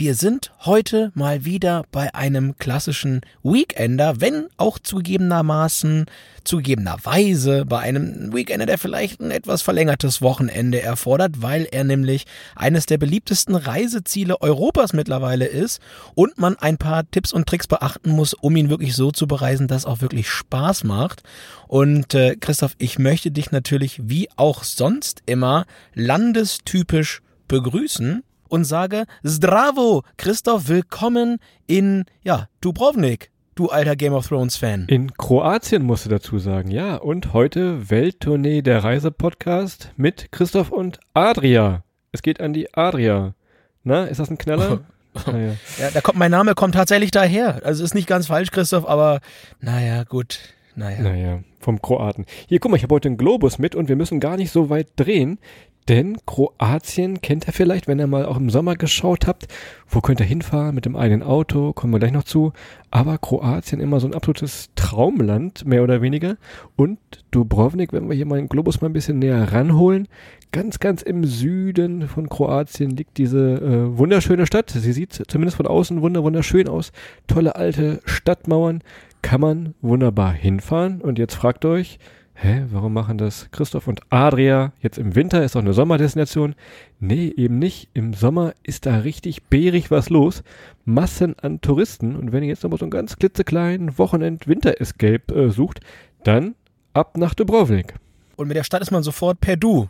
wir sind heute mal wieder bei einem klassischen Weekender, wenn auch zugegebenermaßen, zugegebenerweise bei einem Weekender, der vielleicht ein etwas verlängertes Wochenende erfordert, weil er nämlich eines der beliebtesten Reiseziele Europas mittlerweile ist und man ein paar Tipps und Tricks beachten muss, um ihn wirklich so zu bereisen, dass es auch wirklich Spaß macht. Und äh, Christoph, ich möchte dich natürlich wie auch sonst immer landestypisch begrüßen und sage Zdravo, Christoph, willkommen in, ja, Dubrovnik, du alter Game of Thrones Fan. In Kroatien musst du dazu sagen, ja. Und heute Welttournee der Reisepodcast mit Christoph und Adria. Es geht an die Adria. Na, ist das ein Knaller? naja. Ja, da kommt mein Name kommt tatsächlich daher. Also ist nicht ganz falsch, Christoph, aber naja, gut. Naja. Naja, vom Kroaten. Hier, guck mal, ich habe heute einen Globus mit und wir müssen gar nicht so weit drehen. Denn Kroatien kennt ihr vielleicht, wenn ihr mal auch im Sommer geschaut habt. Wo könnt ihr hinfahren mit dem eigenen Auto? Kommen wir gleich noch zu. Aber Kroatien immer so ein absolutes Traumland, mehr oder weniger. Und Dubrovnik, wenn wir hier mal den Globus mal ein bisschen näher ranholen. Ganz, ganz im Süden von Kroatien liegt diese äh, wunderschöne Stadt. Sie sieht zumindest von außen wunder, wunderschön aus. Tolle alte Stadtmauern. Kann man wunderbar hinfahren. Und jetzt fragt euch, hä, warum machen das Christoph und Adria jetzt im Winter? Ist doch eine Sommerdestination. Nee, eben nicht. Im Sommer ist da richtig bärig was los. Massen an Touristen. Und wenn ihr jetzt nochmal so einen ganz klitzekleinen Wochenend-Winter-Escape äh, sucht, dann ab nach Dubrovnik. Und mit der Stadt ist man sofort per Du.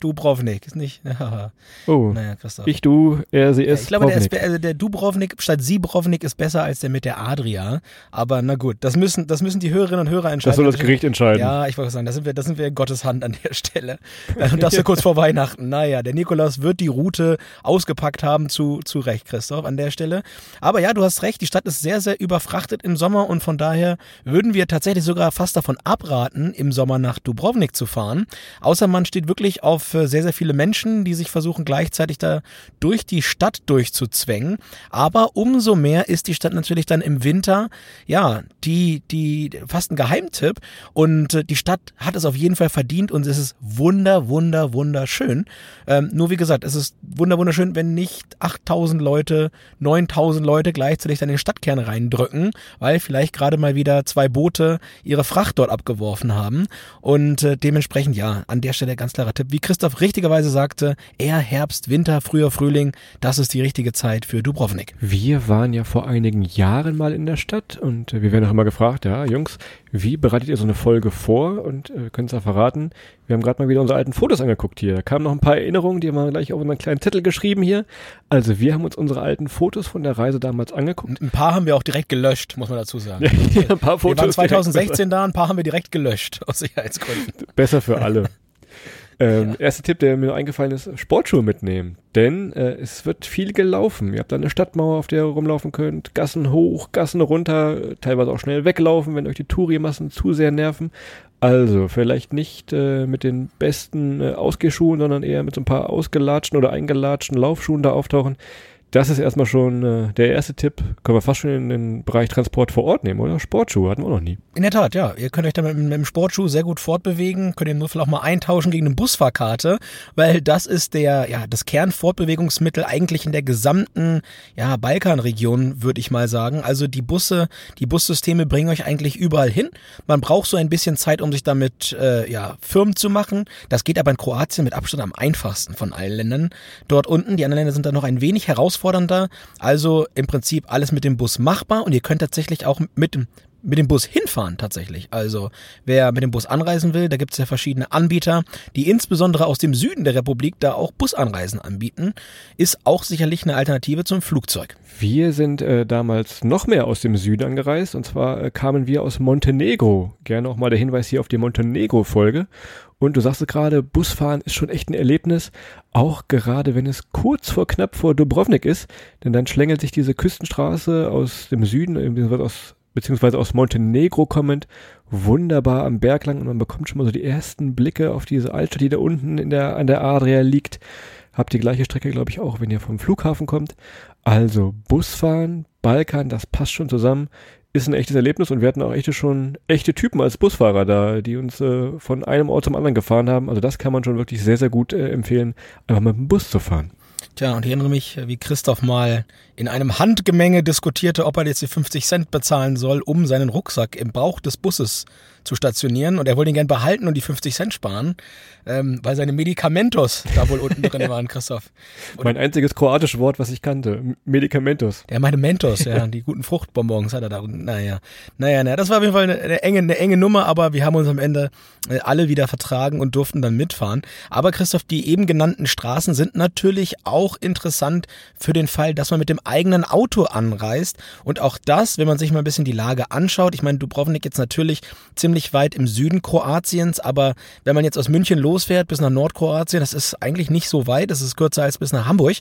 Dubrovnik, ist nicht. oh. Naja, Christoph. Ich du, er, sie, es. Ich glaube, der, ist, also der Dubrovnik statt Sibrovnik ist besser als der mit der Adria. Aber na gut, das müssen, das müssen die Hörerinnen und Hörer entscheiden. Das soll das Gericht entscheiden. Ja, ich wollte sagen, das sind wir, das sind wir in Gottes Hand an der Stelle. Und das so kurz vor Weihnachten. Naja, der Nikolaus wird die Route ausgepackt haben, zu, zu Recht, Christoph, an der Stelle. Aber ja, du hast recht, die Stadt ist sehr, sehr überfrachtet im Sommer und von daher würden wir tatsächlich sogar fast davon abraten, im Sommer nach Dubrovnik zu fahren. Außer man steht wirklich auf für sehr, sehr viele Menschen, die sich versuchen gleichzeitig da durch die Stadt durchzuzwängen. Aber umso mehr ist die Stadt natürlich dann im Winter, ja, die, die, fast ein Geheimtipp. Und äh, die Stadt hat es auf jeden Fall verdient und es ist wunder, wunder, wunderschön. Ähm, nur wie gesagt, es ist wunder, wunderschön, wenn nicht 8000 Leute, 9000 Leute gleichzeitig dann den Stadtkern reindrücken, weil vielleicht gerade mal wieder zwei Boote ihre Fracht dort abgeworfen haben. Und äh, dementsprechend, ja, an der Stelle ganz klarer Tipp. Wie Christoph richtigerweise sagte, eher Herbst, Winter, früher Frühling, das ist die richtige Zeit für Dubrovnik. Wir waren ja vor einigen Jahren mal in der Stadt und wir werden auch immer gefragt, ja, Jungs, wie bereitet ihr so eine Folge vor? Und äh, können es ja verraten, wir haben gerade mal wieder unsere alten Fotos angeguckt hier. Da kamen noch ein paar Erinnerungen, die haben wir gleich auf unseren kleinen Zettel geschrieben hier. Also wir haben uns unsere alten Fotos von der Reise damals angeguckt. Ein paar haben wir auch direkt gelöscht, muss man dazu sagen. ja, ein paar Fotos. Wir waren 2016 da, ein paar haben wir direkt gelöscht, aus Sicherheitsgründen. Besser für alle. Ähm, ja. Erster Tipp, der mir eingefallen ist, Sportschuhe mitnehmen. Denn äh, es wird viel gelaufen. Ihr habt da eine Stadtmauer, auf der ihr rumlaufen könnt. Gassen hoch, Gassen runter, teilweise auch schnell weglaufen, wenn euch die Touri-Massen zu sehr nerven. Also, vielleicht nicht äh, mit den besten äh, Ausgehschuhen, sondern eher mit so ein paar ausgelatschten oder eingelatschten Laufschuhen da auftauchen. Das ist erstmal schon äh, der erste Tipp. Können wir fast schon in den Bereich Transport vor Ort nehmen, oder? Sportschuhe hatten wir noch nie. In der Tat, ja. Ihr könnt euch damit mit, mit dem Sportschuh sehr gut fortbewegen. Könnt ihr nur vielleicht auch mal eintauschen gegen eine Busfahrkarte, weil das ist der, ja, das Kernfortbewegungsmittel eigentlich in der gesamten, ja, Balkanregion, würde ich mal sagen. Also die Busse, die Bussysteme bringen euch eigentlich überall hin. Man braucht so ein bisschen Zeit, um sich damit, äh, ja, firm zu machen. Das geht aber in Kroatien mit Abstand am einfachsten von allen Ländern. Dort unten, die anderen Länder sind da noch ein wenig herausfordernd herausfordernder. Also im Prinzip alles mit dem Bus machbar und ihr könnt tatsächlich auch mit, mit dem Bus hinfahren tatsächlich. Also wer mit dem Bus anreisen will, da gibt es ja verschiedene Anbieter, die insbesondere aus dem Süden der Republik da auch Busanreisen anbieten, ist auch sicherlich eine Alternative zum Flugzeug. Wir sind äh, damals noch mehr aus dem Süden angereist und zwar äh, kamen wir aus Montenegro. Gerne auch mal der Hinweis hier auf die Montenegro-Folge. Und du sagst es gerade, Busfahren ist schon echt ein Erlebnis, auch gerade wenn es kurz vor knapp vor Dubrovnik ist, denn dann schlängelt sich diese Küstenstraße aus dem Süden, beziehungsweise aus Montenegro kommend, wunderbar am Berg lang und man bekommt schon mal so die ersten Blicke auf diese Altstadt, die da unten in der, an der Adria liegt. Habt die gleiche Strecke, glaube ich, auch, wenn ihr vom Flughafen kommt. Also Busfahren, Balkan, das passt schon zusammen. Ist ein echtes Erlebnis und wir hatten auch echte schon echte Typen als Busfahrer da, die uns äh, von einem Ort zum anderen gefahren haben. Also das kann man schon wirklich sehr, sehr gut äh, empfehlen, einfach mit dem Bus zu fahren. Tja, und ich erinnere mich, wie Christoph mal in einem Handgemenge diskutierte, ob er jetzt die 50 Cent bezahlen soll, um seinen Rucksack im Bauch des Busses zu stationieren. Und er wollte ihn gern behalten und die 50 Cent sparen, ähm, weil seine Medikamentos da wohl unten drin waren, Christoph. Und mein einziges kroatisches Wort, was ich kannte. Medikamentos. Der meinte Mentos, ja. die guten Fruchtbonbons hat er da. Naja, naja, naja. Das war auf jeden Fall eine, eine, enge, eine enge Nummer, aber wir haben uns am Ende äh, alle wieder vertragen und durften dann mitfahren. Aber Christoph, die eben genannten Straßen sind natürlich auch interessant für den Fall, dass man mit dem eigenen Auto anreist. Und auch das, wenn man sich mal ein bisschen die Lage anschaut, ich meine, Dubrovnik jetzt natürlich ziemlich weit im Süden Kroatiens, aber wenn man jetzt aus München losfährt bis nach Nordkroatien, das ist eigentlich nicht so weit, das ist kürzer als bis nach Hamburg,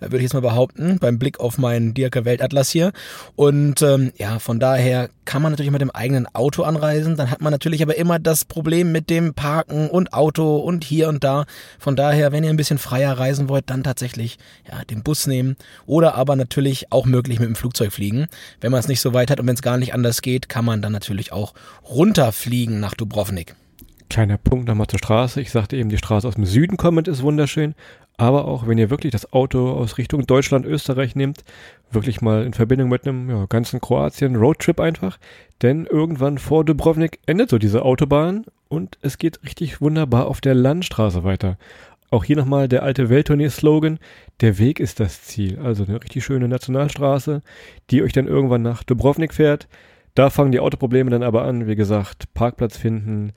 äh, würde ich jetzt mal behaupten, beim Blick auf meinen Dirke Weltatlas hier. Und ähm, ja, von daher kann man natürlich mit dem eigenen Auto anreisen, dann hat man natürlich aber immer das Problem mit dem Parken und Auto und hier und da. Von daher, wenn ihr ein bisschen freier reisen wollt, dann tatsächlich ja, den Bus nehmen oder aber natürlich auch möglich mit dem Flugzeug fliegen. Wenn man es nicht so weit hat und wenn es gar nicht anders geht, kann man dann natürlich auch runterfliegen nach Dubrovnik. Kleiner Punkt nochmal zur Straße. Ich sagte eben, die Straße aus dem Süden kommend ist wunderschön. Aber auch wenn ihr wirklich das Auto aus Richtung Deutschland, Österreich nehmt, wirklich mal in Verbindung mit einem ja, ganzen Kroatien Roadtrip einfach. Denn irgendwann vor Dubrovnik endet so diese Autobahn und es geht richtig wunderbar auf der Landstraße weiter. Auch hier nochmal der alte Welttournee-Slogan, der Weg ist das Ziel. Also eine richtig schöne Nationalstraße, die euch dann irgendwann nach Dubrovnik fährt. Da fangen die Autoprobleme dann aber an. Wie gesagt, Parkplatz finden.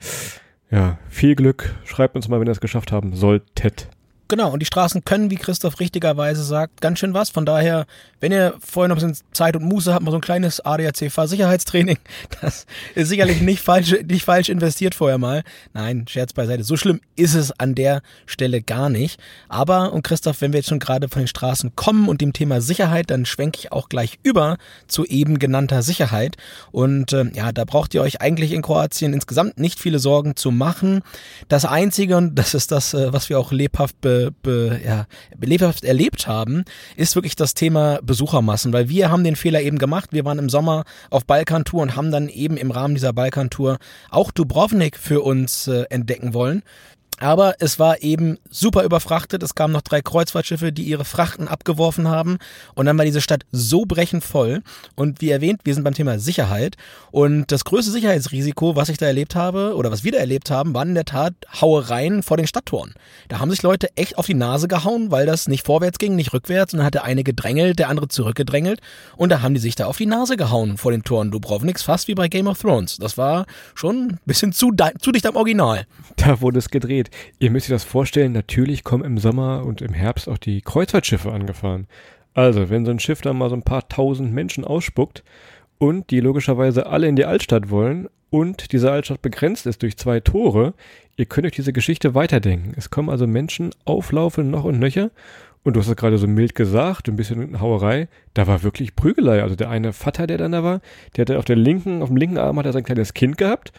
Ja, viel Glück. Schreibt uns mal, wenn ihr es geschafft haben solltet. Genau, und die Straßen können, wie Christoph richtigerweise sagt, ganz schön was. Von daher, wenn ihr vorher noch ein bisschen Zeit und Muße habt, mal so ein kleines ADAC-Fahrsicherheitstraining, das ist sicherlich nicht falsch, nicht falsch investiert vorher mal. Nein, Scherz beiseite. So schlimm ist es an der Stelle gar nicht. Aber, und Christoph, wenn wir jetzt schon gerade von den Straßen kommen und dem Thema Sicherheit, dann schwenke ich auch gleich über zu eben genannter Sicherheit. Und äh, ja, da braucht ihr euch eigentlich in Kroatien insgesamt nicht viele Sorgen zu machen. Das Einzige, und das ist das, äh, was wir auch lebhaft be be, ja, lebhaft erlebt haben, ist wirklich das Thema Besuchermassen, weil wir haben den Fehler eben gemacht. Wir waren im Sommer auf Balkantour und haben dann eben im Rahmen dieser Balkantour auch Dubrovnik für uns äh, entdecken wollen. Aber es war eben super überfrachtet. Es kamen noch drei Kreuzfahrtschiffe, die ihre Frachten abgeworfen haben. Und dann war diese Stadt so brechend voll. Und wie erwähnt, wir sind beim Thema Sicherheit. Und das größte Sicherheitsrisiko, was ich da erlebt habe, oder was wir da erlebt haben, waren in der Tat Hauereien vor den Stadttoren. Da haben sich Leute echt auf die Nase gehauen, weil das nicht vorwärts ging, nicht rückwärts. Und dann hat der eine gedrängelt, der andere zurückgedrängelt. Und da haben die sich da auf die Nase gehauen vor den Toren Dubrovniks, fast wie bei Game of Thrones. Das war schon ein bisschen zu, zu dicht am Original. Da wurde es gedreht geht. Ihr müsst euch das vorstellen, natürlich kommen im Sommer und im Herbst auch die Kreuzfahrtschiffe angefahren. Also, wenn so ein Schiff dann mal so ein paar tausend Menschen ausspuckt und die logischerweise alle in die Altstadt wollen und diese Altstadt begrenzt ist durch zwei Tore, ihr könnt euch diese Geschichte weiterdenken. Es kommen also Menschen auflaufen noch und nöcher und du hast es gerade so mild gesagt, ein bisschen Hauerei. Da war wirklich Prügelei. Also der eine Vater, der dann da war, der hatte auf der linken, auf dem linken Arm hat er sein kleines Kind gehabt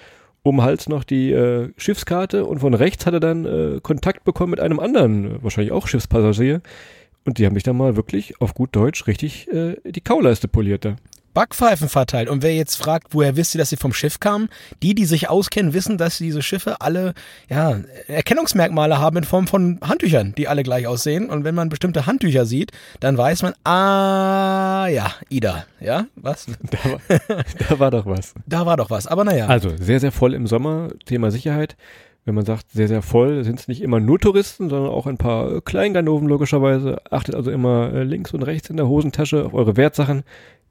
um Hals noch die äh, Schiffskarte und von rechts hat er dann äh, Kontakt bekommen mit einem anderen, wahrscheinlich auch Schiffspassagier. Und die haben mich dann mal wirklich auf gut Deutsch richtig äh, die Kauleiste poliert da. Backpfeifen verteilt. Und wer jetzt fragt, woher wisst ihr, dass sie vom Schiff kamen? Die, die sich auskennen, wissen, dass diese Schiffe alle ja, Erkennungsmerkmale haben in Form von Handtüchern, die alle gleich aussehen. Und wenn man bestimmte Handtücher sieht, dann weiß man, ah, ja, Ida. Ja, was? Da war, da war doch was. Da war doch was, aber naja. Also, sehr, sehr voll im Sommer, Thema Sicherheit wenn man sagt, sehr, sehr voll, sind es nicht immer nur Touristen, sondern auch ein paar Kleinganoven logischerweise. Achtet also immer äh, links und rechts in der Hosentasche auf eure Wertsachen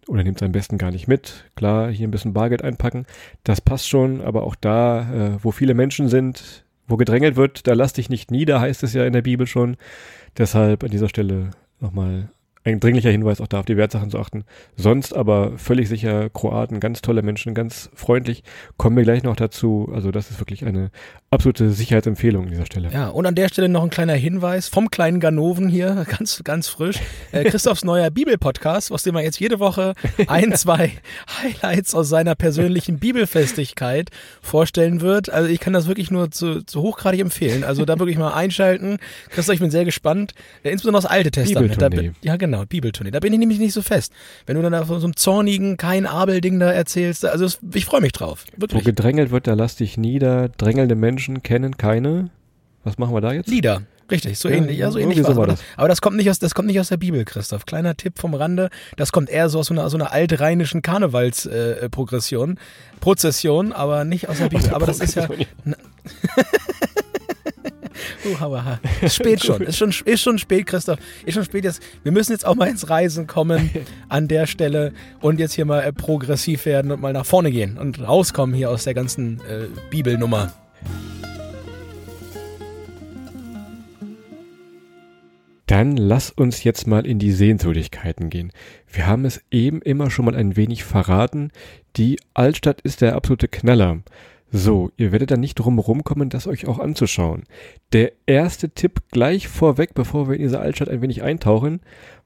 oder nehmt es am besten gar nicht mit. Klar, hier ein bisschen Bargeld einpacken, das passt schon, aber auch da, äh, wo viele Menschen sind, wo gedrängelt wird, da lass dich nicht nieder, heißt es ja in der Bibel schon. Deshalb an dieser Stelle nochmal ein dringlicher Hinweis, auch da auf die Wertsachen zu achten. Sonst aber völlig sicher Kroaten, ganz tolle Menschen, ganz freundlich. Kommen wir gleich noch dazu. Also das ist wirklich eine absolute Sicherheitsempfehlung an dieser Stelle. Ja, und an der Stelle noch ein kleiner Hinweis vom kleinen Ganoven hier, ganz, ganz frisch. Äh, Christophs neuer Bibelpodcast, aus dem er jetzt jede Woche ein, zwei Highlights aus seiner persönlichen Bibelfestigkeit vorstellen wird. Also ich kann das wirklich nur zu, zu hochgradig empfehlen. Also da wirklich mal einschalten. Christoph, ich bin sehr gespannt. Äh, insbesondere das Alte Testament. Da, Bibeltournee. ja, genau, Bibeltournee. Da bin ich nämlich nicht so fest. Wenn du dann da von so einem zornigen, kein Abel-Ding da erzählst, also es- ich freue mich drauf. Wo Wirklich. gedrängelt wird, da lass dich nieder. Drängelnde Menschen kennen keine. Was machen wir da jetzt? Lieder. Richtig, so Ja, ähnlich, ja, so ähnlich war aber, das. aber das kommt nicht aus, das kommt nicht aus der Bibel, Christoph. Kleiner Tipp vom Rande. Das kommt eher so aus so einer, so einer altrheinischen Karnevalsprogression, äh, Progression, Prozession, aber nicht aus der Bibel. aber das ist ja, uh, aber, ha. ist spät schon, ist schon, ist schon spät, Christoph, ist schon spät jetzt. Wir müssen jetzt auch mal ins Reisen kommen an der Stelle und jetzt hier mal äh, progressiv werden und mal nach vorne gehen und rauskommen hier aus der ganzen äh, Bibelnummer. Dann lass uns jetzt mal in die Sehenswürdigkeiten gehen. Wir haben es eben immer schon mal ein wenig verraten. Die Altstadt ist der absolute Knaller. So, ihr werdet dann nicht drum rumkommen, das euch auch anzuschauen. Der erste Tipp gleich vorweg, bevor wir in diese Altstadt ein wenig eintauchen,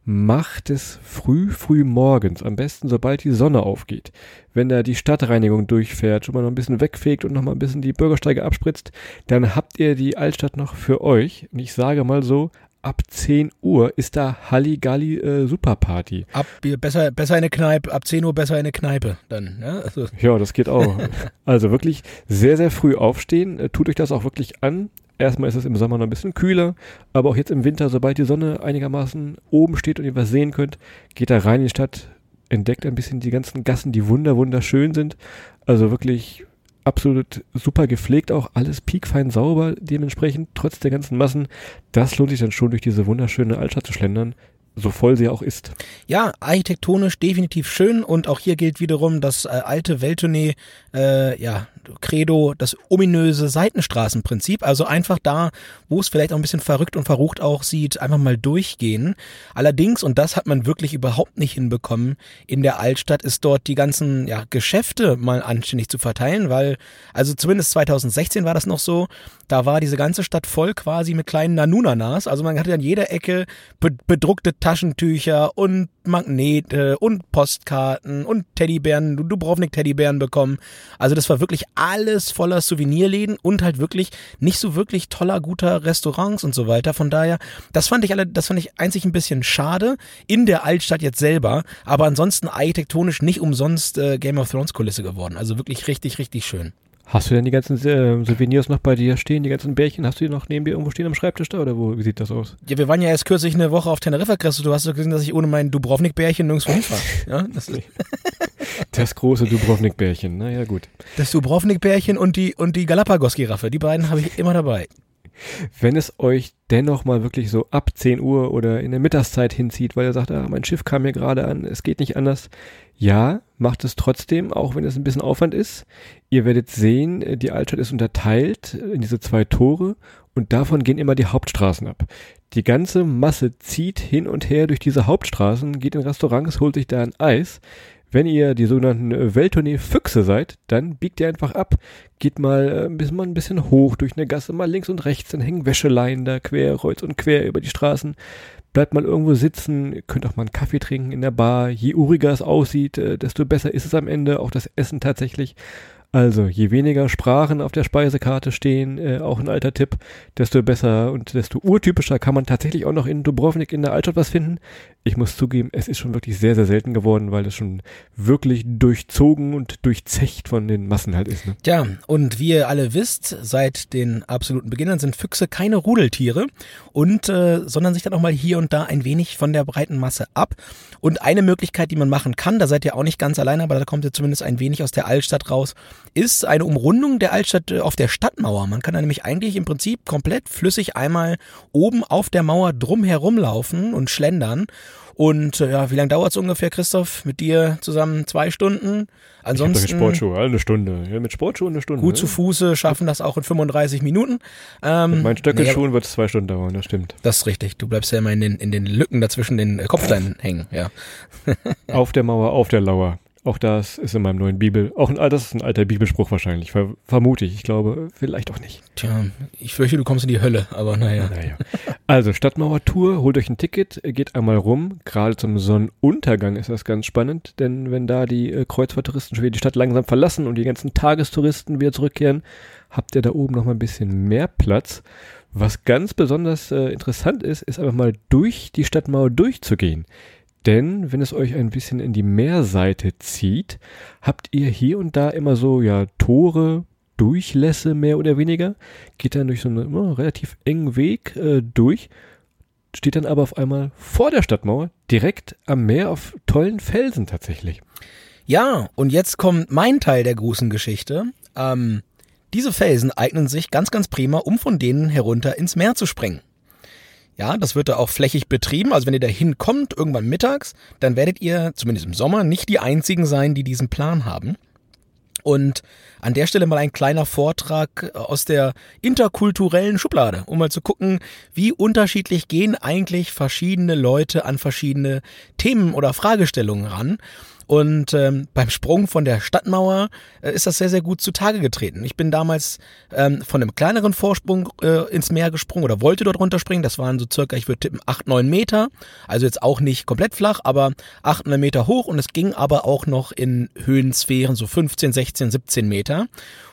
macht es früh, früh morgens, am besten sobald die Sonne aufgeht. Wenn da die Stadtreinigung durchfährt, schon mal noch ein bisschen wegfegt und noch mal ein bisschen die Bürgersteige abspritzt, dann habt ihr die Altstadt noch für euch. Und ich sage mal so, ab 10 Uhr ist da Halligalli äh, Superparty. Ab, besser, besser eine Kneipe, ab 10 Uhr besser eine Kneipe dann. Ja? Also, Ja, das geht auch. also wirklich sehr, sehr früh aufstehen. Äh, Tut euch das auch wirklich an. Erstmal ist es im Sommer noch ein bisschen kühler, aber auch jetzt im Winter, sobald die Sonne einigermaßen oben steht und ihr was sehen könnt, geht da rein in die Stadt, entdeckt ein bisschen die ganzen Gassen, die wunder, wunderschön sind. Also wirklich absolut super gepflegt auch, alles piekfein sauber dementsprechend, trotz der ganzen Massen. Das lohnt sich dann schon durch diese wunderschöne Altstadt zu schlendern, so voll sie auch ist. ja, architektonisch definitiv schön und auch hier gilt wiederum das äh, alte Welttournee, äh, ja, Credo, das ominöse Seitenstraßenprinzip. Also einfach da, wo es vielleicht auch ein bisschen verrückt und verrucht auch sieht, einfach mal durchgehen. Allerdings, und das hat man wirklich überhaupt nicht hinbekommen, in der Altstadt ist dort die ganzen ja, Geschäfte mal anständig zu verteilen, weil, also zumindest 2016 war das noch so, da war diese ganze Stadt voll quasi mit kleinen Nanunanas. Also man hatte an jeder Ecke be bedruckte Taschentücher und Magnete und Postkarten und Teddybären, Dubrovnik-Teddybären bekommen. Also das war wirklich alles voller Souvenirläden und halt wirklich nicht so wirklich toller, guter Restaurants und so weiter. Von daher, das fand ich alle, das fand ich einzig ein bisschen schade in der Altstadt jetzt selber, aber ansonsten architektonisch nicht umsonst äh, Game of Thrones Kulisse geworden. Also wirklich richtig, richtig schön. Hast du denn die ganzen äh, Souvenirs noch bei dir stehen, die ganzen Bärchen? Hast du die noch neben dir irgendwo stehen am Schreibtisch da oder wo, wie sieht das aus? Ja, wir waren ja erst kürzlich eine Woche auf Teneriffa, Christo. Du hast doch gesehen, dass ich ohne mein Dubrovnik-Bärchen nirgendwo hinfahre. Ja, das, ist, Das große Dubrovnik-Bärchen, naja gut. das Dubrovnik-Bärchen und die, und die Galapagos-Giraffe, die beiden habe ich immer dabei. Wenn es euch dennoch mal wirklich so ab 10 Uhr oder in der Mittagszeit hinzieht, weil ihr sagt, ah, mein Schiff kam mir gerade an, es geht nicht anders. Ja, macht es trotzdem, auch wenn es ein bisschen Aufwand ist. Ihr werdet sehen, äh, die Altstadt ist unterteilt in diese zwei Tore und davon gehen immer die Hauptstraßen ab. Die ganze Masse zieht hin und her durch diese Hauptstraßen, geht in Restaurants, holt sich da ein Eis. Wenn ihr die sogenannten äh, Welttournee-Füchse seid, dann biegt ihr einfach ab, geht mal äh, bisschen, mal ein bisschen hoch durch eine Gasse, mal links und rechts, dann hängen Wäscheleien da quer, kreuz und quer über die Straßen. Bleibt mal irgendwo sitzen, könnt auch mal einen Kaffee trinken in der Bar. Je uriger es aussieht, äh, desto besser ist es am Ende, auch das Essen tatsächlich. Also, je weniger Sprachen auf der Speisekarte stehen, äh, auch ein alter Tipp, desto besser und desto urtypischer kann man tatsächlich auch noch in Dubrovnik in der Altstadt was finden. Ich muss zugeben, es ist schon wirklich sehr, sehr selten geworden, weil es schon wirklich durchzogen und durchzecht von den Massen halt ist. Ne? Tja, und wie ihr alle wisst, seit den absoluten Beginnern sind Füchse keine Rudeltiere und äh, sondern sich dann auch mal hier und da ein wenig von der breiten Masse ab. Und eine Möglichkeit, die man machen kann, da seid ihr auch nicht ganz alleine, aber da kommt ihr zumindest ein wenig aus der Altstadt raus, ist eine Umrundung der Altstadt äh, auf der Stadtmauer. Man kann da nämlich eigentlich im Prinzip komplett flüssig einmal oben auf der Mauer drum herumlaufen und schlendern. Und äh, ja, wie lange dauert es ungefähr, Christoph? Mit dir zusammen zwei Stunden? Ansonsten Ich mit Sportschuhe, eine Stunde. Ja, mit Sportschuhen eine Stunde. gut ne? zu Fuße schaffen das auch in 35 Minuten. Ähm, Mit meinen nee, Stöckelschuhen wird es zwei Stunden dauern, das stimmt. das ist richtig. Du bleibst ja immer in den, in den Lücken dazwischen den äh, Kopfsteinen hängen. Ja. Auf der Mauer, auf der Lauer. Auch das ist in meinem neuen Bibel, auch ein, das ist ein alter Bibelspruch wahrscheinlich, ver, vermute ich. Ich glaube, vielleicht auch nicht. Tja, ich fürchte, du kommst in die Hölle, aber naja. Naja. Also Stadtmauer-Tour, holt euch ein Ticket, geht einmal rum. Gerade zum Sonnenuntergang ist das ganz spannend, denn wenn da die äh, Kreuzfahrttouristen schon wieder die Stadt langsam verlassen und die ganzen Tagestouristen wieder zurückkehren, habt ihr da oben noch mal ein bisschen mehr Platz. Was ganz besonders äh, interessant ist, ist einfach mal durch die Stadtmauer durchzugehen. Denn wenn es euch ein bisschen in die Meerseite zieht, habt ihr hier und da immer so, ja, Tore, Durchlässe mehr oder weniger, geht dann durch so einen immer relativ engen Weg äh, durch, steht dann aber auf einmal vor der Stadtmauer, direkt am Meer auf tollen Felsen tatsächlich. Ja, und jetzt kommt mein Teil der großen Geschichte. Ähm, diese Felsen eignen sich ganz, ganz prima, um von denen herunter ins Meer zu springen. Ja, das wird da auch flächig betrieben. Also wenn ihr da hinkommt, irgendwann mittags, dann werdet ihr, zumindest im Sommer, nicht die einzigen sein, die diesen Plan haben. Und an der Stelle mal ein kleiner Vortrag aus der interkulturellen Schublade, um mal zu gucken, wie unterschiedlich gehen eigentlich verschiedene Leute an verschiedene Themen oder Fragestellungen ran. Und ähm, beim Sprung von der Stadtmauer äh, ist das sehr, sehr gut zutage getreten. Ich bin damals ähm, von einem kleineren Vorsprung äh, ins Meer gesprungen oder wollte dort runterspringen. Das waren so circa, ich würde tippen, acht neun Meter. Also jetzt auch nicht komplett flach, aber acht neun Meter hoch. Und es ging aber auch noch in Höhensphären, so 15, 16, 17 Meter.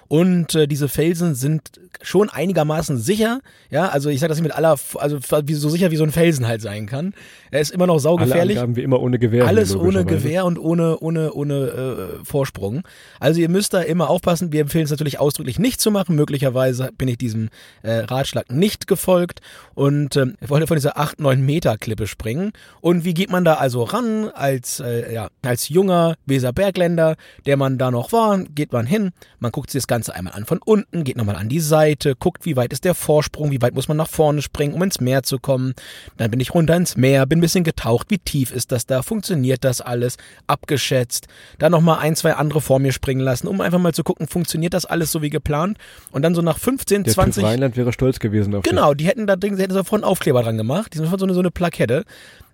Und äh, diese Felsen sind schon einigermaßen sicher. Ja, also ich sage das nicht mit aller, also wie, so sicher wie so ein Felsen halt sein kann. Er ist immer noch saugefährlich. Alle Angaben wie immer ohne Gewehr. Alles ohne Gewehr und ohne, ohne, ohne äh, Vorsprung. Also ihr müsst da immer aufpassen. Wir empfehlen es natürlich ausdrücklich nicht zu machen. Möglicherweise bin ich diesem äh, Ratschlag nicht gefolgt und äh, wollte von dieser 8, 9 Meter Klippe springen. Und wie geht man da also ran als, äh, ja, als junger Weserbergländer, der man da noch war, geht man hin, man guckt sich das Ganze einmal an von unten, geht nochmal an die Seite, guckt, wie weit ist der Vorsprung, wie weit muss man nach vorne springen, um ins Meer zu kommen. Dann bin ich runter ins Meer, bin ein bisschen getaucht, wie tief ist das da, funktioniert das alles, abgeschätzt. Dann nochmal ein, zwei andere vor mir springen lassen, um einfach mal zu gucken, funktioniert das alles so wie geplant. Und dann so nach 15, der 20... Der Rheinland wäre stolz gewesen auf Genau, die hätten da Ding, die hätten sofort einen Aufkleber dran gemacht, die sind sofort so eine, so eine Plakette.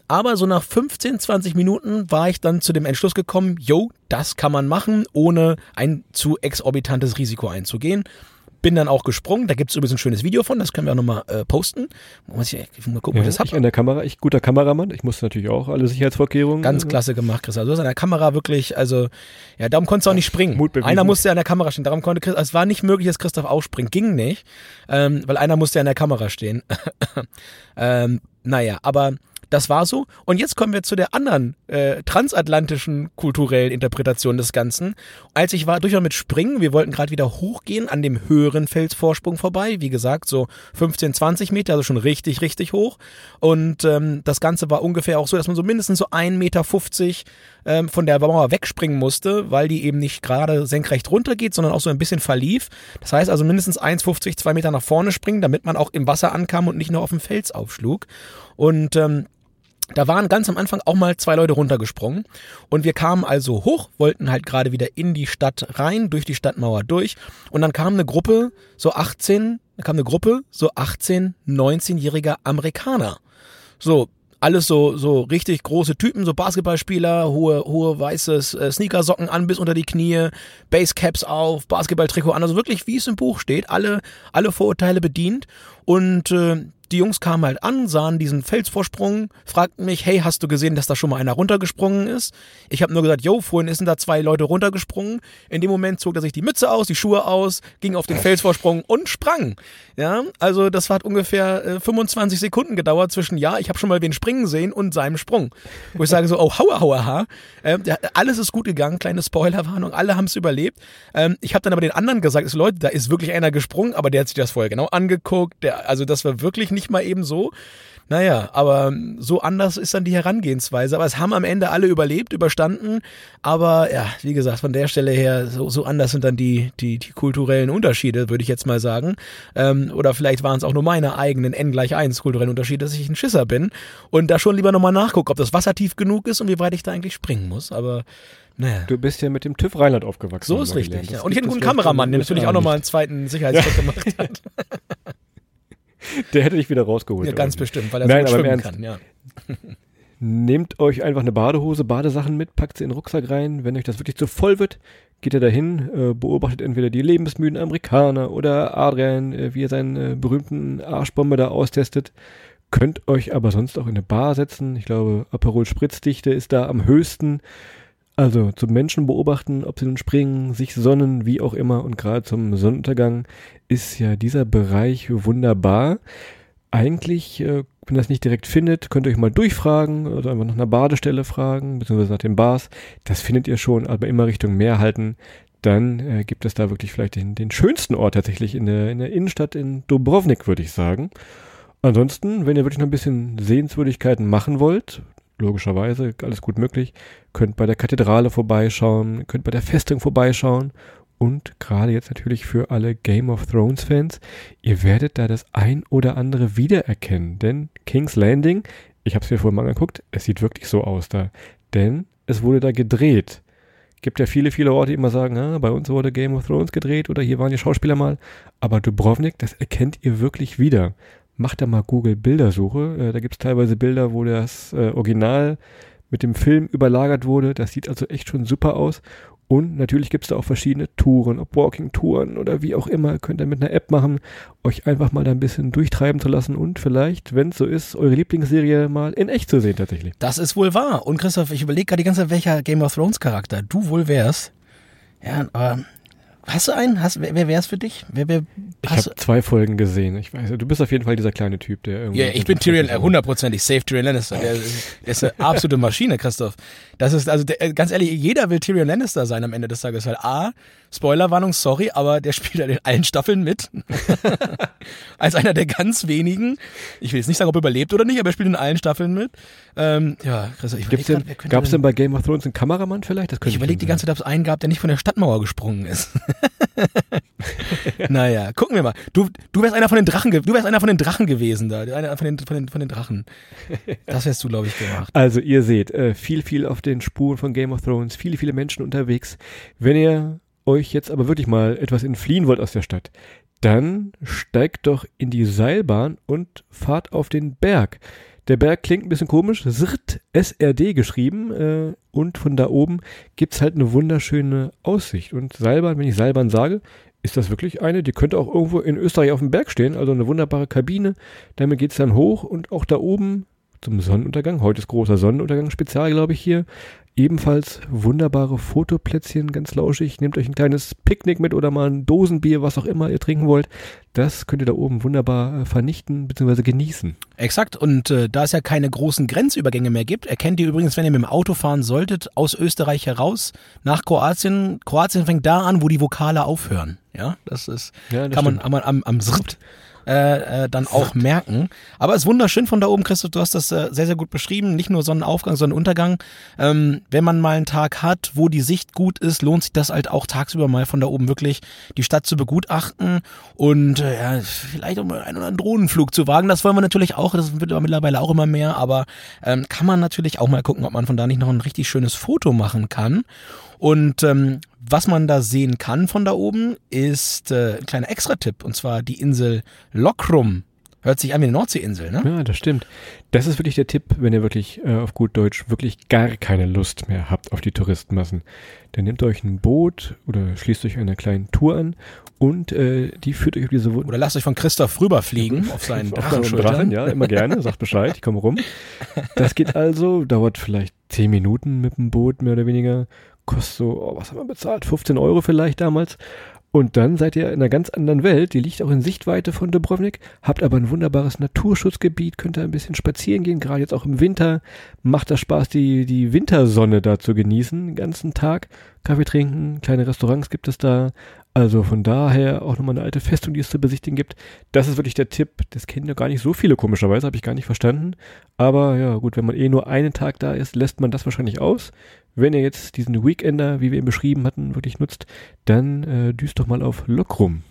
Aber so nach 15, 20 Minuten war ich dann zu dem Entschluss gekommen, yo, das kann man machen, ohne ein zu exorbitantes Risiko einzugehen. Bin dann auch gesprungen. Da gibt es übrigens ein schönes Video von, das können wir auch nochmal äh, posten. Muss ich, ich mal gucken, ja, ich das hab. Ich an der Kamera, ich guter Kameramann. Ich musste natürlich auch alle Sicherheitsvorkehrungen. Ganz klasse gemacht, Chris. Also du hast an der Kamera wirklich, also ja, darum konntest du auch nicht springen. Einer musste an der Kamera stehen. Darum konnte Chris, also es war nicht möglich, dass Christoph aufspringt. Ging nicht, ähm, weil einer musste an der Kamera stehen. ähm, naja, aber das war so. Und jetzt kommen wir zu der anderen äh, transatlantischen kulturellen Interpretation des Ganzen. Als ich war durchaus mit Springen, wir wollten gerade wieder hochgehen an dem höheren Felsvorsprung vorbei. Wie gesagt, so 15, 20 Meter, also schon richtig, richtig hoch. Und ähm, das Ganze war ungefähr auch so, dass man so mindestens so 1,50 Meter ähm, von der Mauer wegspringen musste, weil die eben nicht gerade senkrecht runtergeht, sondern auch so ein bisschen verlief. Das heißt also mindestens 1,50, 2 Meter nach vorne springen, damit man auch im Wasser ankam und nicht nur auf dem Fels aufschlug. Und ähm, da waren ganz am Anfang auch mal zwei Leute runtergesprungen. Und wir kamen also hoch, wollten halt gerade wieder in die Stadt rein, durch die Stadtmauer durch. Und dann kam eine Gruppe, so 18, da kam eine Gruppe, so 18, 19-jähriger Amerikaner. So, alles so, so richtig große Typen, so Basketballspieler, hohe, hohe weiße äh, Sneakersocken an bis unter die Knie, Basecaps auf, Basketballtrikot an, also wirklich wie es im Buch steht, alle, alle Vorurteile bedient. Und äh, die Jungs kamen halt an, sahen diesen Felsvorsprung, fragten mich, hey, hast du gesehen, dass da schon mal einer runtergesprungen ist? Ich habe nur gesagt, yo, vorhin sind da zwei Leute runtergesprungen. In dem Moment zog er sich die Mütze aus, die Schuhe aus, ging auf den Felsvorsprung und sprang. Ja, also das hat ungefähr äh, 25 Sekunden gedauert zwischen, ja, ich habe schon mal wen springen sehen und seinem Sprung. Wo ich sage so, oh, hauer, hauer, ha. Ähm, alles ist gut gegangen, kleine Spoilerwarnung, alle haben es überlebt. Ähm, ich habe dann aber den anderen gesagt, so, Leute, da ist wirklich einer gesprungen, aber der hat sich das vorher genau angeguckt. Der, also das war wirklich nicht mal eben so. Naja, aber so anders ist dann die Herangehensweise. Aber es haben am Ende alle überlebt, überstanden. Aber ja, wie gesagt, von der Stelle her, so, so anders sind dann die, die, die kulturellen Unterschiede, würde ich jetzt mal sagen. Ähm, oder vielleicht waren es auch nur meine eigenen N gleich 1 kulturellen Unterschiede, dass ich ein Schisser bin und da schon lieber nochmal nachgucke, ob das Wasser tief genug ist und wie weit ich da eigentlich springen muss. Aber naja. Du bist ja mit dem TÜV Rheinland aufgewachsen. So ist richtig. Ja. Und ich hätte einen guten Kameramann, der natürlich auch nochmal einen zweiten Sicherheitscheck gemacht hat. Der hätte dich wieder rausgeholt. Ja, ganz bestimmt, weil er Nein, so schwimmen kann, ja. Nehmt euch einfach eine Badehose, Badesachen mit, packt sie in den Rucksack rein. Wenn euch das wirklich zu voll wird, geht ihr dahin, äh, beobachtet entweder die lebensmüden Amerikaner oder Adrian, äh, wie er seinen äh, berühmten Arschbombe da austestet. Könnt euch aber sonst auch in eine Bar setzen. Ich glaube, Aperol Spritzdichte ist da am höchsten. Also zum Menschen beobachten, ob sie nun springen, sich sonnen, wie auch immer. Und gerade zum Sonnenuntergang ist ja dieser Bereich wunderbar. Eigentlich, äh, wenn ihr das nicht direkt findet, könnt ihr euch mal durchfragen oder einfach nach einer Badestelle fragen, beziehungsweise nach den Bars. Das findet ihr schon, aber immer Richtung Meer halten. Dann äh, gibt es da wirklich vielleicht den, den schönsten Ort tatsächlich in der, in der Innenstadt in Dubrovnik, würde ich sagen. Ansonsten, wenn ihr wirklich noch ein bisschen Sehenswürdigkeiten machen wollt, logischerweise alles gut möglich, könnt bei der Kathedrale vorbeischauen, könnt bei der Festung vorbeischauen und gerade jetzt natürlich für alle Game of Thrones Fans, ihr werdet da das ein oder andere wiedererkennen, denn King's Landing, ich habe es mir vorhin mal angeguckt, es sieht wirklich so aus da, denn es wurde da gedreht. Gibt ja viele, viele Orte, die immer sagen, ah, bei uns wurde Game of Thrones gedreht oder hier waren die Schauspieler mal, aber Dubrovnik, das erkennt ihr wirklich wieder macht da mal Google Bildersuche. Äh, da gibt es teilweise Bilder, wo das äh, Original mit dem Film überlagert wurde. Das sieht also echt schon super aus. Und natürlich gibt es da auch verschiedene Touren, ob Walking-Touren oder wie auch immer, könnt ihr mit einer App machen, euch einfach mal da ein bisschen durchtreiben zu lassen und vielleicht, wenn es so ist, eure Lieblingsserie mal in echt zu sehen tatsächlich. Das ist wohl wahr. Und Christoph, ich überlege gerade die ganze Zeit, welcher Game of Thrones Charakter du wohl wärst. Ja, aber Hast du einen? Hast, wer wer wär's für dich? Wer, wer, ich habe zwei Folgen gesehen. Ich weiß, du bist auf jeden Fall dieser kleine Typ, der irgendwie. Ja, ich bin Tyrion, äh, hundertprozentig safe Tyrion Lannister. Der, der ist eine absolute Maschine, Christoph. Das ist, also der, ganz ehrlich, jeder will Tyrion Lannister sein am Ende des Tages, weil A, Spoilerwarnung, sorry, aber der spielt ja in allen Staffeln mit. Als einer der ganz wenigen. Ich will jetzt nicht sagen, ob er überlebt oder nicht, aber er spielt in allen Staffeln mit. Ähm, ja, Christoph, ich Gibt's denn, Gab es denn bei Game of Thrones einen Kameramann vielleicht? Das ich überlege die ganze Zeit, ob es einen gab, der nicht von der Stadtmauer gesprungen ist. naja, gucken wir mal. Du, du wärst einer von den Drachen, du wärst einer von den Drachen gewesen da, einer von den, von den, von den Drachen. Das wärst du, glaube ich, gemacht. Also ihr seht, äh, viel, viel auf den Spuren von Game of Thrones, viele, viele Menschen unterwegs. Wenn ihr euch jetzt aber wirklich mal etwas entfliehen wollt aus der Stadt, dann steigt doch in die Seilbahn und fahrt auf den Berg. Der Berg klingt ein bisschen komisch, SRT, SRD geschrieben äh, und von da oben gibt's halt eine wunderschöne Aussicht. Und Seilbahn, wenn ich Seilbahn sage, ist das wirklich eine, die könnte auch irgendwo in Österreich auf dem Berg stehen, also eine wunderbare Kabine. Damit geht's dann hoch und auch da oben zum Sonnenuntergang, heute ist großer Sonnenuntergang Spezial, glaube ich, hier, Ebenfalls wunderbare Fotoplätzchen, ganz lauschig. Nehmt euch ein kleines Picknick mit oder mal ein Dosenbier, was auch immer ihr trinken wollt. Das könnt ihr da oben wunderbar äh, vernichten bzw. genießen. Exakt. Und äh, da es ja keine großen Grenzübergänge mehr gibt, erkennt ihr übrigens, wenn ihr mit dem Auto fahren solltet, aus Österreich heraus nach Kroatien. Kroatien fängt da an, wo die Vokale aufhören. Ja, das ist, ja, das kann man am, am, am äh, äh, dann auch merken. Aber es ist wunderschön von da oben, Christoph, du hast das äh, sehr, sehr gut beschrieben. Nicht nur Sonnenaufgang, sondern Untergang. Ähm, wenn man mal einen Tag hat, wo die Sicht gut ist, lohnt sich das halt auch tagsüber mal von da oben wirklich die Stadt zu begutachten und äh, ja, vielleicht auch mal einen oder anderen Drohnenflug zu wagen. Das wollen wir natürlich auch, das wird aber mittlerweile auch immer mehr, aber ähm, kann man natürlich auch mal gucken, ob man von da nicht noch ein richtig schönes Foto machen kann. Und ähm, was man da sehen kann von da oben, ist äh, ein kleiner Extra-Tipp, und zwar die Insel Lokrum. Hört sich an wie eine Nordseeinsel, ne? Ja, das stimmt. Das ist wirklich der Tipp, wenn ihr wirklich äh, auf gut Deutsch wirklich gar keine Lust mehr habt auf die Touristenmassen. Dann nehmt euch ein Boot oder schließt euch einer kleinen Tour an und äh, die führt euch auf diese Oder lasst euch von Christoph rüberfliegen auf seinen Drachen. Ja, immer gerne, sagt Bescheid, ich komme rum. Das geht also, dauert vielleicht zehn Minuten mit dem Boot, mehr oder weniger kostet so, oh, was haben wir bezahlt? 15 Euro vielleicht damals. Und dann seid ihr in einer ganz anderen Welt, die liegt auch in Sichtweite von Dubrovnik, habt aber ein wunderbares Naturschutzgebiet, könnt da ein bisschen spazieren gehen, gerade jetzt auch im Winter macht das Spaß, die, die Wintersonne da zu genießen, den ganzen Tag, Kaffee trinken, kleine Restaurants gibt es da, also von daher auch nochmal eine alte Festung, die es zu besichtigen gibt. Das ist wirklich der Tipp. Das kennen ja gar nicht so viele, komischerweise, habe ich gar nicht verstanden. Aber ja, gut, wenn man eh nur einen Tag da ist, lässt man das wahrscheinlich aus. Wenn ihr jetzt diesen Weekender, wie wir ihn beschrieben hatten, wirklich nutzt, dann äh, düst doch mal auf Lokrum.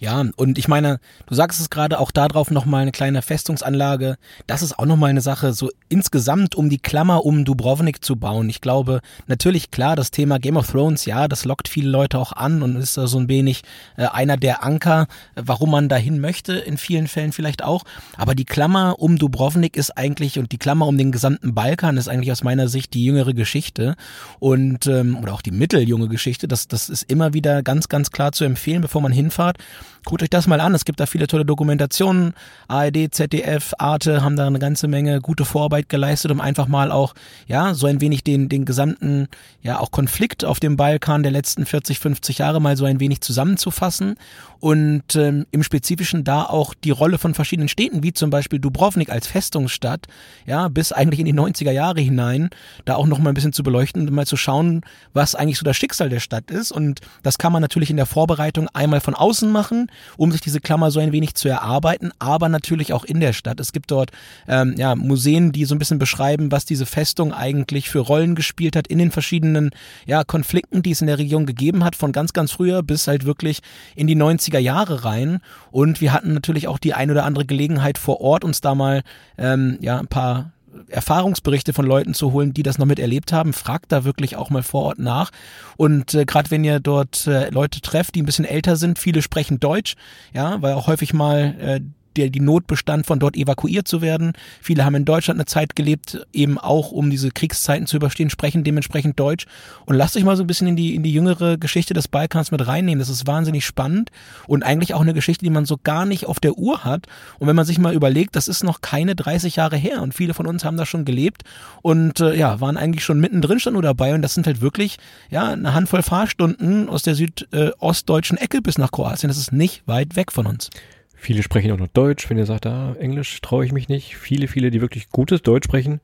Ja, und ich meine, du sagst es gerade, auch darauf nochmal eine kleine Festungsanlage. Das ist auch nochmal eine Sache, so insgesamt um die Klammer um Dubrovnik zu bauen. Ich glaube, natürlich klar, das Thema Game of Thrones, ja, das lockt viele Leute auch an und ist so ein wenig äh, einer der Anker, warum man dahin möchte, in vielen Fällen vielleicht auch. Aber die Klammer um Dubrovnik ist eigentlich und die Klammer um den gesamten Balkan ist eigentlich aus meiner Sicht die jüngere Geschichte und ähm, oder auch die mitteljunge Geschichte. Das, das ist immer wieder ganz, ganz klar zu empfehlen, bevor man hinfahrt. Guckt euch das mal an. Es gibt da viele tolle Dokumentationen. ARD, ZDF, Arte haben da eine ganze Menge gute Vorarbeit geleistet, um einfach mal auch, ja, so ein wenig den, den gesamten, ja, auch Konflikt auf dem Balkan der letzten 40, 50 Jahre mal so ein wenig zusammenzufassen und ähm, im Spezifischen da auch die Rolle von verschiedenen Städten, wie zum Beispiel Dubrovnik als Festungsstadt, ja, bis eigentlich in die 90er Jahre hinein, da auch noch mal ein bisschen zu beleuchten und mal zu schauen, was eigentlich so das Schicksal der Stadt ist. Und das kann man natürlich in der Vorbereitung einmal von außen machen, um sich diese Klammer so ein wenig zu erarbeiten, aber natürlich auch in der Stadt. Es gibt dort ähm, ja, Museen, die so ein bisschen beschreiben, was diese Festung eigentlich für Rollen gespielt hat in den verschiedenen ja, Konflikten, die es in der Region gegeben hat, von ganz, ganz früher bis halt wirklich in die 90er Jahre rein. Und wir hatten natürlich auch die ein oder andere Gelegenheit vor Ort, uns da mal ähm, ja, ein paar Erfahrungsberichte von Leuten zu holen, die das noch miterlebt haben. Fragt da wirklich auch mal vor Ort nach. Und äh, gerade wenn ihr dort äh, Leute trefft, die ein bisschen älter sind, viele sprechen Deutsch, ja, weil auch häufig mal äh, der die Not bestand, von dort evakuiert zu werden. Viele haben in Deutschland eine Zeit gelebt, eben auch um diese Kriegszeiten zu überstehen, sprechen dementsprechend Deutsch. Und lasst euch mal so ein bisschen in die, in die jüngere Geschichte des Balkans mit reinnehmen. Das ist wahnsinnig spannend und eigentlich auch eine Geschichte, die man so gar nicht auf der Uhr hat. Und wenn man sich mal überlegt, das ist noch keine 30 Jahre her und viele von uns haben da schon gelebt und äh, ja, waren eigentlich schon mittendrin schon nur dabei und das sind halt wirklich ja eine Handvoll Fahrstunden aus der südostdeutschen äh, Ecke bis nach Kroatien. Das ist nicht weit weg von uns. Viele sprechen auch noch Deutsch. Wenn ihr sagt, ah, Englisch traue ich mich nicht. Viele, viele, die wirklich gutes Deutsch sprechen,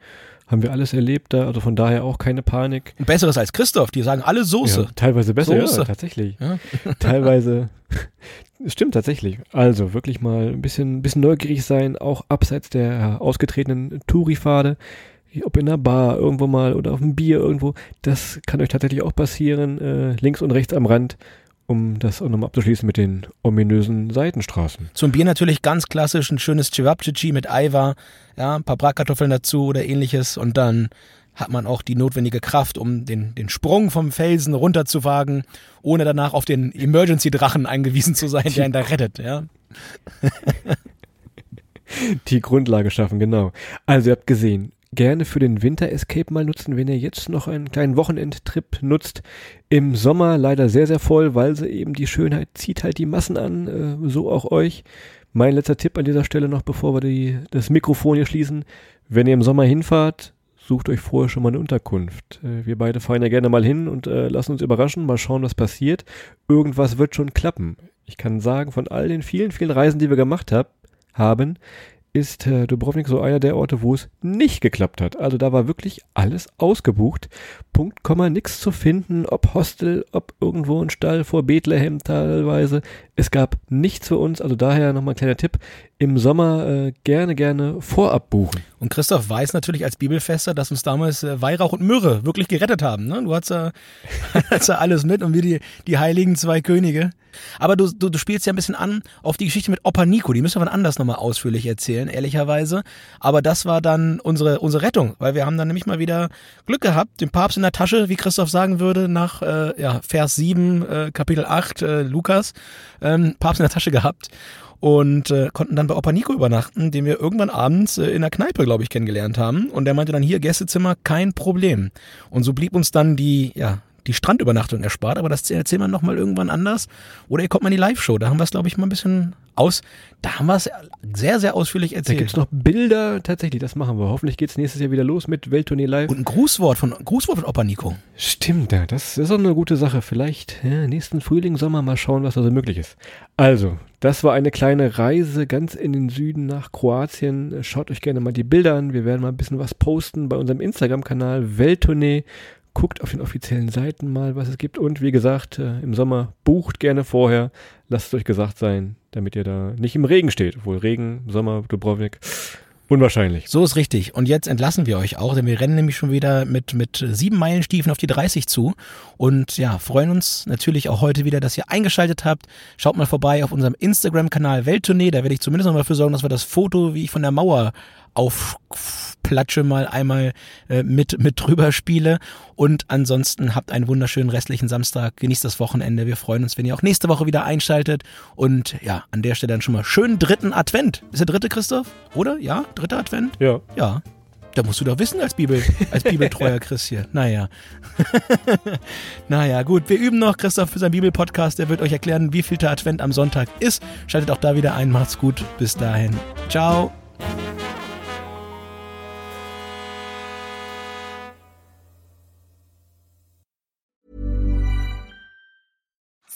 haben wir alles erlebt da. Also von daher auch keine Panik. Besseres als Christoph. Die sagen alle Soße. Ja, teilweise besser, Soße. ja, tatsächlich. Ja. teilweise. Stimmt tatsächlich. Also wirklich mal ein bisschen, bisschen neugierig sein, auch abseits der ausgetretenen Touri-Pfade ob in einer Bar irgendwo mal oder auf einem Bier irgendwo, das kann euch tatsächlich auch passieren, äh, links und rechts am Rand um das auch nochmal abzuschließen mit den ominösen Seitenstraßen. Zum Bier natürlich ganz klassisch ein schönes Cevapcici mit Eiwa, ja, ein paar Bratkartoffeln dazu oder ähnliches und dann hat man auch die notwendige Kraft, um den, den Sprung vom Felsen runterzuwagen, ohne danach auf den Emergency-Drachen eingewiesen zu sein, der ihn da rettet, ja. die Grundlage schaffen, genau. Also ihr habt gesehen, gerne für den Winter Escape mal nutzen, wenn ihr jetzt noch einen kleinen Wochenendtrip nutzt. Im Sommer leider sehr, sehr voll, weil sie eben die Schönheit zieht halt die Massen an, äh, so auch euch. Mein letzter Tipp an dieser Stelle noch, bevor wir die, das Mikrofon hier schließen. Wenn ihr im Sommer hinfahrt, sucht euch vorher schon mal eine Unterkunft. Äh, wir beide fahren ja gerne mal hin und äh, lassen uns überraschen, mal schauen, was passiert. Irgendwas wird schon klappen. Ich kann sagen, von all den vielen, vielen Reisen, die wir gemacht hab, haben, ist äh, Dubrovnik so einer der Orte, wo es nicht geklappt hat. Also da war wirklich alles ausgebucht. Punkt, Komma, nix zu finden, ob Hostel, ob irgendwo ein Stall vor Bethlehem teilweise. Es gab nichts für uns, also daher nochmal ein kleiner Tipp. Im Sommer äh, gerne, gerne vorab buchen. Und Christoph weiß natürlich als Bibelfester, dass uns damals äh, Weihrauch und Myrrhe wirklich gerettet haben. Ne? Du hast ja, ja alles mit und wir die, die heiligen zwei Könige. Aber du, du, du spielst ja ein bisschen an auf die Geschichte mit Opa Nico. Die müssen wir wann anders nochmal ausführlich erzählen, ehrlicherweise. Aber das war dann unsere, unsere Rettung, weil wir haben dann nämlich mal wieder Glück gehabt, den Papst in der Tasche, wie Christoph sagen würde, nach äh, ja, Vers 7, äh, Kapitel 8, äh, Lukas, ähm, Papst in der Tasche gehabt und äh, konnten dann bei Opa Nico übernachten, den wir irgendwann abends äh, in der Kneipe, glaube ich, kennengelernt haben. Und der meinte dann hier Gästezimmer, kein Problem. Und so blieb uns dann die, ja, die Strandübernachtung erspart, aber das erzählen wir nochmal irgendwann anders. Oder ihr kommt mal in die Live-Show, da haben wir es, glaube ich, mal ein bisschen aus. Da haben wir es sehr, sehr ausführlich erzählt. Da gibt es noch Bilder, tatsächlich, das machen wir. Hoffentlich geht es nächstes Jahr wieder los mit Welttournee Live. Und ein Grußwort von, Grußwort von Opa Nico. Stimmt, das ist auch eine gute Sache. Vielleicht ja, nächsten Frühling, Sommer mal schauen, was da so möglich ist. Also, das war eine kleine Reise ganz in den Süden nach Kroatien. Schaut euch gerne mal die Bilder an. Wir werden mal ein bisschen was posten bei unserem Instagram-Kanal Welttournee guckt auf den offiziellen Seiten mal, was es gibt. Und wie gesagt, äh, im Sommer bucht gerne vorher. Lasst es euch gesagt sein, damit ihr da nicht im Regen steht. Obwohl Regen, Sommer, Dubrovnik. Unwahrscheinlich. So ist richtig. Und jetzt entlassen wir euch auch, denn wir rennen nämlich schon wieder mit, mit sieben Meilenstiefeln auf die 30 zu. Und ja, freuen uns natürlich auch heute wieder, dass ihr eingeschaltet habt. Schaut mal vorbei auf unserem Instagram-Kanal Welttournee. Da werde ich zumindest noch mal dafür sorgen, dass wir das Foto, wie ich von der Mauer aufplatsche, mal einmal äh, mit, mit drüber spiele. Und ansonsten habt einen wunderschönen restlichen Samstag. Genießt das Wochenende. Wir freuen uns, wenn ihr auch nächste Woche wieder einschaltet. Und ja, an der Stelle dann schon mal schönen dritten Advent. Ist der dritte, Christoph? Oder? Ja? Dritter Advent? Ja. Ja. Da musst du doch wissen als Bibel, als Bibeltreuer Chris hier. Naja. naja, gut. Wir üben noch Christoph für seinen Bibelpodcast. Der wird euch erklären, wie viel der Advent am Sonntag ist. Schaltet auch da wieder ein. Macht's gut. Bis dahin. Ciao.